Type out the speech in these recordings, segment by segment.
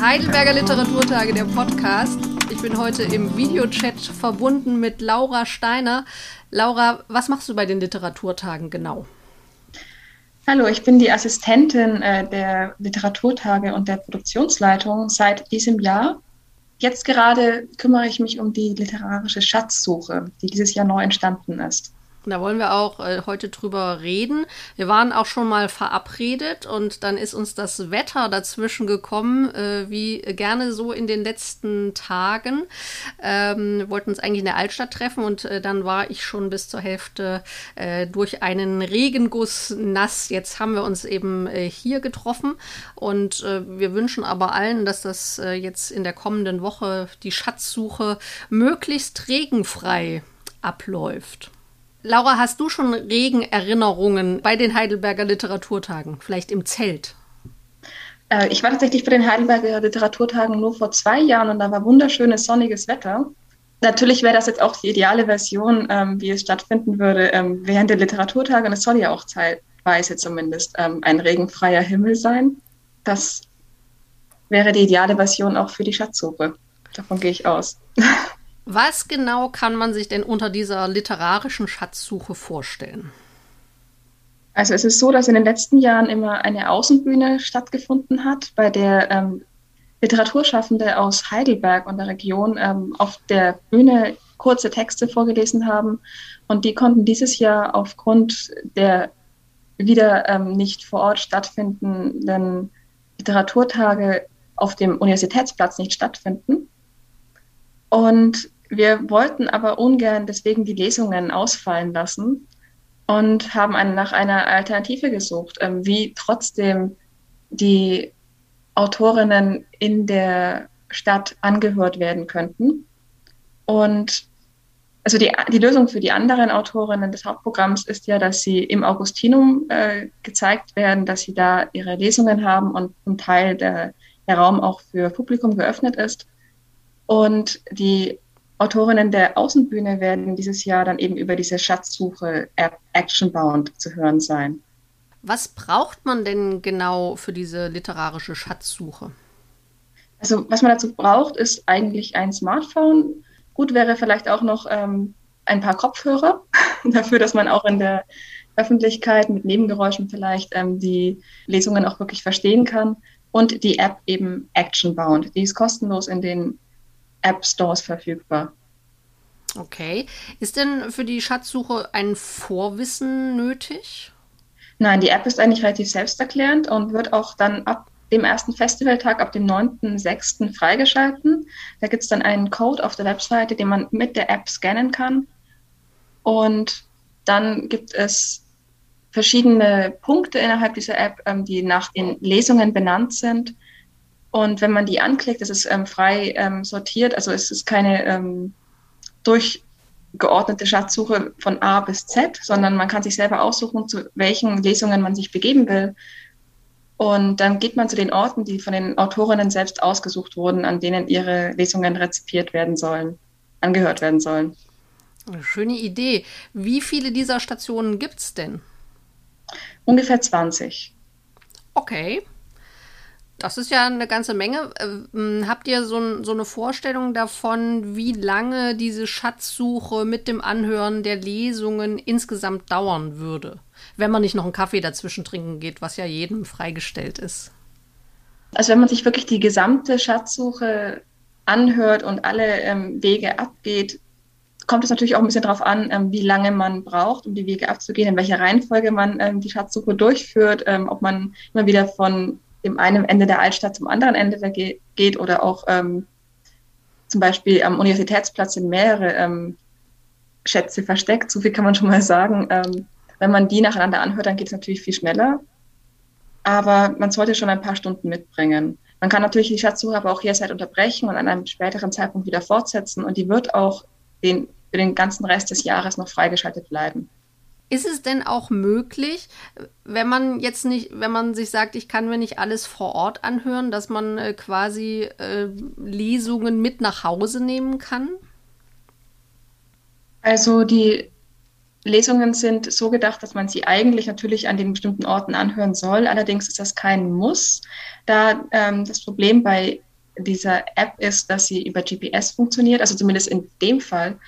Heidelberger Literaturtage, der Podcast. Ich bin heute im Videochat verbunden mit Laura Steiner. Laura, was machst du bei den Literaturtagen genau? Hallo, ich bin die Assistentin äh, der Literaturtage und der Produktionsleitung seit diesem Jahr. Jetzt gerade kümmere ich mich um die literarische Schatzsuche, die dieses Jahr neu entstanden ist. Da wollen wir auch äh, heute drüber reden. Wir waren auch schon mal verabredet und dann ist uns das Wetter dazwischen gekommen, äh, wie gerne so in den letzten Tagen. Ähm, wir wollten uns eigentlich in der Altstadt treffen und äh, dann war ich schon bis zur Hälfte äh, durch einen Regenguss nass. Jetzt haben wir uns eben äh, hier getroffen und äh, wir wünschen aber allen, dass das jetzt in der kommenden Woche die Schatzsuche möglichst regenfrei abläuft. Laura, hast du schon Regenerinnerungen bei den Heidelberger Literaturtagen? Vielleicht im Zelt? Äh, ich war tatsächlich bei den Heidelberger Literaturtagen nur vor zwei Jahren und da war wunderschönes sonniges Wetter. Natürlich wäre das jetzt auch die ideale Version, ähm, wie es stattfinden würde ähm, während der Literaturtage. Und es soll ja auch zeitweise zumindest ähm, ein regenfreier Himmel sein. Das wäre die ideale Version auch für die Schatzsuche. Davon gehe ich aus. Was genau kann man sich denn unter dieser literarischen Schatzsuche vorstellen? Also es ist so, dass in den letzten Jahren immer eine Außenbühne stattgefunden hat, bei der ähm, Literaturschaffende aus Heidelberg und der Region ähm, auf der Bühne kurze Texte vorgelesen haben. Und die konnten dieses Jahr aufgrund der wieder ähm, nicht vor Ort stattfindenden Literaturtage auf dem Universitätsplatz nicht stattfinden. Und wir wollten aber ungern deswegen die Lesungen ausfallen lassen und haben einen, nach einer Alternative gesucht, ähm, wie trotzdem die Autorinnen in der Stadt angehört werden könnten. Und also die, die Lösung für die anderen Autorinnen des Hauptprogramms ist ja, dass sie im Augustinum äh, gezeigt werden, dass sie da ihre Lesungen haben und zum Teil der, der Raum auch für Publikum geöffnet ist. Und die Autorinnen der Außenbühne werden dieses Jahr dann eben über diese Schatzsuche App Actionbound zu hören sein. Was braucht man denn genau für diese literarische Schatzsuche? Also was man dazu braucht, ist eigentlich ein Smartphone. Gut wäre vielleicht auch noch ähm, ein paar Kopfhörer dafür, dass man auch in der Öffentlichkeit mit Nebengeräuschen vielleicht ähm, die Lesungen auch wirklich verstehen kann. Und die App eben Actionbound. Die ist kostenlos in den App Stores verfügbar. Okay. Ist denn für die Schatzsuche ein Vorwissen nötig? Nein, die App ist eigentlich relativ selbsterklärend und wird auch dann ab dem ersten Festivaltag, ab dem 9.6. freigeschalten. Da gibt es dann einen Code auf der Webseite, den man mit der App scannen kann. Und dann gibt es verschiedene Punkte innerhalb dieser App, ähm, die nach den Lesungen benannt sind. Und wenn man die anklickt, ist es ähm, frei ähm, sortiert. Also es ist keine ähm, durchgeordnete Schatzsuche von A bis Z, sondern man kann sich selber aussuchen, zu welchen Lesungen man sich begeben will. Und dann geht man zu den Orten, die von den Autorinnen selbst ausgesucht wurden, an denen ihre Lesungen rezipiert werden sollen, angehört werden sollen. Eine schöne Idee. Wie viele dieser Stationen gibt es denn? Ungefähr 20. Okay. Das ist ja eine ganze Menge. Ähm, habt ihr so, so, eine Vorstellung davon, wie lange diese Schatzsuche mit dem Anhören der Lesungen insgesamt dauern würde? Wenn man nicht noch einen Kaffee dazwischen trinken geht, was ja jedem freigestellt ist. Also wenn man sich wirklich die gesamte Schatzsuche anhört und alle ähm, Wege abgeht, kommt es natürlich auch ein bisschen darauf an, ähm, wie lange man braucht, um die Wege abzugehen, in welcher Reihenfolge man ähm, die Schatzsuche durchführt, ähm, ob man immer wieder von dem einen Ende der Altstadt zum anderen Ende geht oder auch ähm, zum Beispiel am Universitätsplatz sind mehrere ähm, Schätze versteckt. So viel kann man schon mal sagen. Ähm, wenn man die nacheinander anhört, dann geht es natürlich viel schneller. Aber man sollte schon ein paar Stunden mitbringen. Man kann natürlich die Schatzsuche aber auch jederzeit unterbrechen und an einem späteren Zeitpunkt wieder fortsetzen. Und die wird auch den, für den ganzen Rest des Jahres noch freigeschaltet bleiben. Ist es denn auch möglich, wenn man jetzt nicht, wenn man sich sagt, ich kann mir nicht alles vor Ort anhören, dass man äh, quasi äh, Lesungen mit nach Hause nehmen kann? Also die Lesungen sind so gedacht, dass man sie eigentlich natürlich an den bestimmten Orten anhören soll. Allerdings ist das kein Muss, da ähm, das Problem bei dieser App ist, dass sie über GPS funktioniert, also zumindest in dem Fall.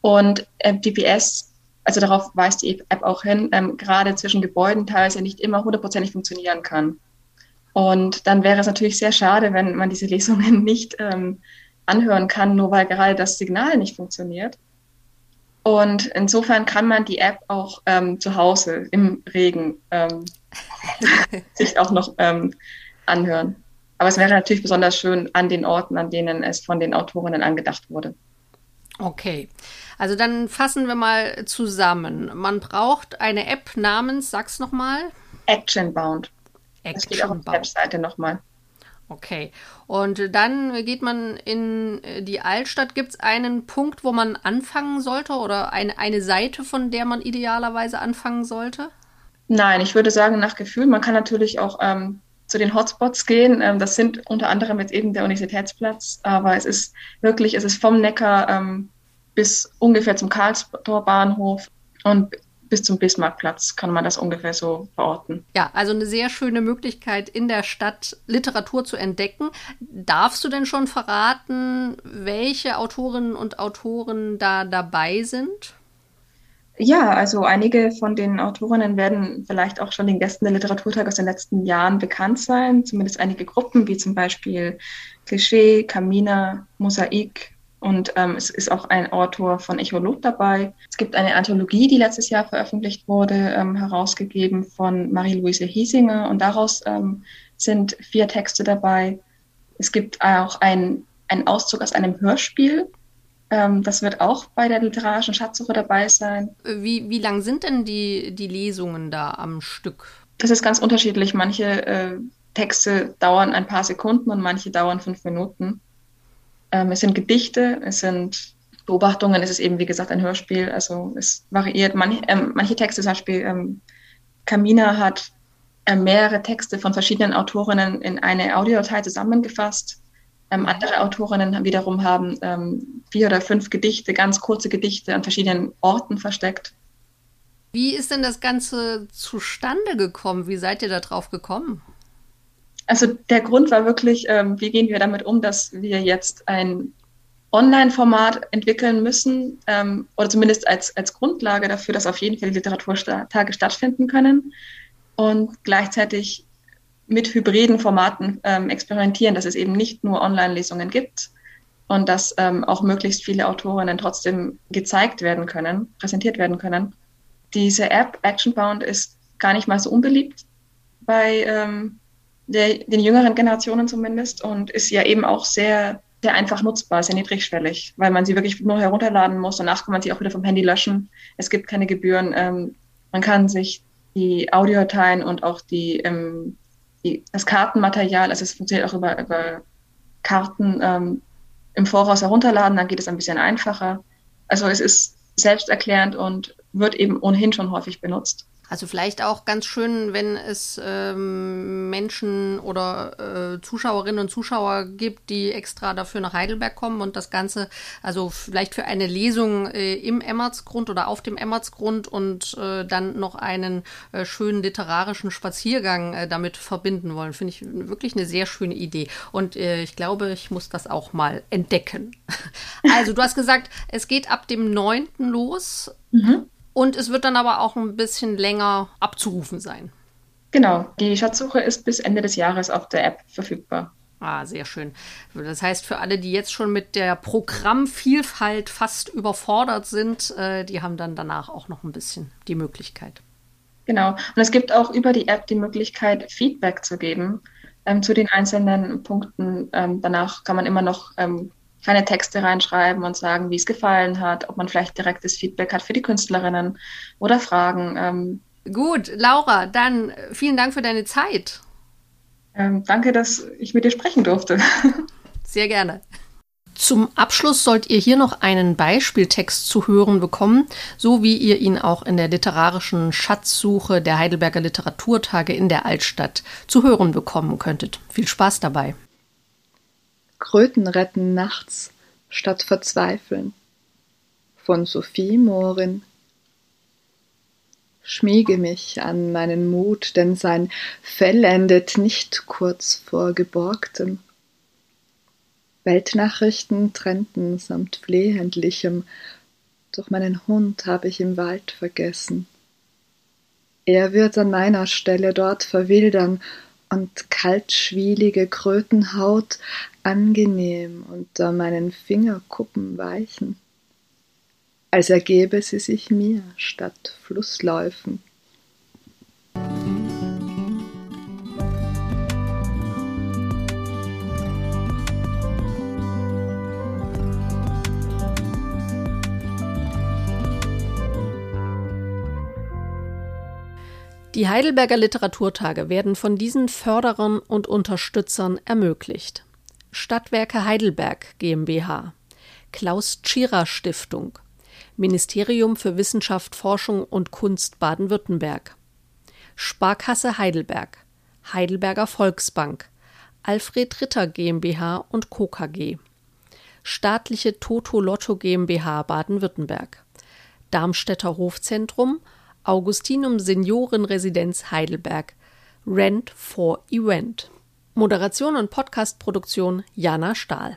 Und äh, GPS also darauf weist die App auch hin, ähm, gerade zwischen Gebäuden teilweise nicht immer hundertprozentig funktionieren kann. Und dann wäre es natürlich sehr schade, wenn man diese Lesungen nicht ähm, anhören kann, nur weil gerade das Signal nicht funktioniert. Und insofern kann man die App auch ähm, zu Hause im Regen ähm, sich auch noch ähm, anhören. Aber es wäre natürlich besonders schön an den Orten, an denen es von den Autorinnen angedacht wurde. Okay. Also dann fassen wir mal zusammen. Man braucht eine App namens, sag's nochmal. Actionbound. Action das steht auch auf der Webseite nochmal. Okay. Und dann geht man in die Altstadt. Gibt es einen Punkt, wo man anfangen sollte oder eine, eine Seite, von der man idealerweise anfangen sollte? Nein, ich würde sagen, nach Gefühl. Man kann natürlich auch ähm, zu den Hotspots gehen. Ähm, das sind unter anderem jetzt eben der Universitätsplatz, aber es ist wirklich, es ist vom Neckar ähm, bis ungefähr zum Karlstor Bahnhof und bis zum Bismarckplatz kann man das ungefähr so verorten. Ja, also eine sehr schöne Möglichkeit, in der Stadt Literatur zu entdecken. Darfst du denn schon verraten, welche Autorinnen und Autoren da dabei sind? Ja, also einige von den Autorinnen werden vielleicht auch schon den Gästen der Literaturtag aus den letzten Jahren bekannt sein. Zumindest einige Gruppen, wie zum Beispiel Klischee, Kamina, Mosaik, und ähm, es ist auch ein Autor von Echolog dabei. Es gibt eine Anthologie, die letztes Jahr veröffentlicht wurde, ähm, herausgegeben von Marie-Louise Hiesinger. Und daraus ähm, sind vier Texte dabei. Es gibt auch einen Auszug aus einem Hörspiel. Ähm, das wird auch bei der literarischen Schatzsuche dabei sein. Wie, wie lang sind denn die, die Lesungen da am Stück? Das ist ganz unterschiedlich. Manche äh, Texte dauern ein paar Sekunden und manche dauern fünf Minuten. Ähm, es sind Gedichte, es sind Beobachtungen, es ist eben, wie gesagt, ein Hörspiel. Also es variiert. Manche, ähm, manche Texte, zum Beispiel ähm, Kamina hat äh, mehrere Texte von verschiedenen Autorinnen in eine Audiodatei zusammengefasst. Ähm, andere Autorinnen wiederum haben ähm, vier oder fünf Gedichte, ganz kurze Gedichte an verschiedenen Orten versteckt. Wie ist denn das Ganze zustande gekommen? Wie seid ihr da drauf gekommen? Also der Grund war wirklich, ähm, wie gehen wir damit um, dass wir jetzt ein Online-Format entwickeln müssen ähm, oder zumindest als, als Grundlage dafür, dass auf jeden Fall die Literaturtage stattfinden können und gleichzeitig mit hybriden Formaten ähm, experimentieren, dass es eben nicht nur Online-Lesungen gibt und dass ähm, auch möglichst viele Autorinnen trotzdem gezeigt werden können, präsentiert werden können. Diese App Actionbound ist gar nicht mal so unbeliebt bei ähm, der, den jüngeren Generationen zumindest und ist ja eben auch sehr, sehr einfach nutzbar, sehr niedrigschwellig, weil man sie wirklich nur herunterladen muss. Danach kann man sie auch wieder vom Handy löschen. Es gibt keine Gebühren. Ähm, man kann sich die Audiodateien und auch die, ähm, die, das Kartenmaterial, also es funktioniert auch über, über Karten ähm, im Voraus herunterladen, dann geht es ein bisschen einfacher. Also es ist selbsterklärend und wird eben ohnehin schon häufig benutzt. Also vielleicht auch ganz schön, wenn es ähm, Menschen oder äh, Zuschauerinnen und Zuschauer gibt, die extra dafür nach Heidelberg kommen und das Ganze, also vielleicht für eine Lesung äh, im Emmertsgrund oder auf dem Emmertsgrund und äh, dann noch einen äh, schönen literarischen Spaziergang äh, damit verbinden wollen. Finde ich wirklich eine sehr schöne Idee. Und äh, ich glaube, ich muss das auch mal entdecken. also du hast gesagt, es geht ab dem 9. los. Mhm. Und es wird dann aber auch ein bisschen länger abzurufen sein. Genau, die Schatzsuche ist bis Ende des Jahres auf der App verfügbar. Ah, sehr schön. Das heißt, für alle, die jetzt schon mit der Programmvielfalt fast überfordert sind, äh, die haben dann danach auch noch ein bisschen die Möglichkeit. Genau. Und es gibt auch über die App die Möglichkeit, Feedback zu geben ähm, zu den einzelnen Punkten. Ähm, danach kann man immer noch ähm, kleine Texte reinschreiben und sagen, wie es gefallen hat, ob man vielleicht direktes Feedback hat für die Künstlerinnen oder Fragen. Ähm, Gut, Laura, dann vielen Dank für deine Zeit. Ähm, danke, dass ich mit dir sprechen durfte. Sehr gerne. Zum Abschluss sollt ihr hier noch einen Beispieltext zu hören bekommen, so wie ihr ihn auch in der literarischen Schatzsuche der Heidelberger Literaturtage in der Altstadt zu hören bekommen könntet. Viel Spaß dabei. Kröten retten nachts statt verzweifeln von Sophie Morin Schmiege mich an meinen Mut, denn sein Fell endet nicht kurz vor Geborgtem. Weltnachrichten trennten samt Flehendlichem, doch meinen Hund habe ich im Wald vergessen. Er wird an meiner Stelle dort verwildern und kaltschwielige Krötenhaut angenehm unter meinen Fingerkuppen weichen, als ergebe sie sich mir statt Flussläufen. Die Heidelberger Literaturtage werden von diesen Förderern und Unterstützern ermöglicht. Stadtwerke Heidelberg GmbH, Klaus Tschira Stiftung, Ministerium für Wissenschaft, Forschung und Kunst Baden-Württemberg, Sparkasse Heidelberg, Heidelberger Volksbank, Alfred Ritter GmbH und Co. KG, Staatliche Toto Lotto GmbH Baden-Württemberg, Darmstädter Hofzentrum Augustinum Seniorenresidenz Heidelberg Rent for Event. Moderation und Podcastproduktion Jana Stahl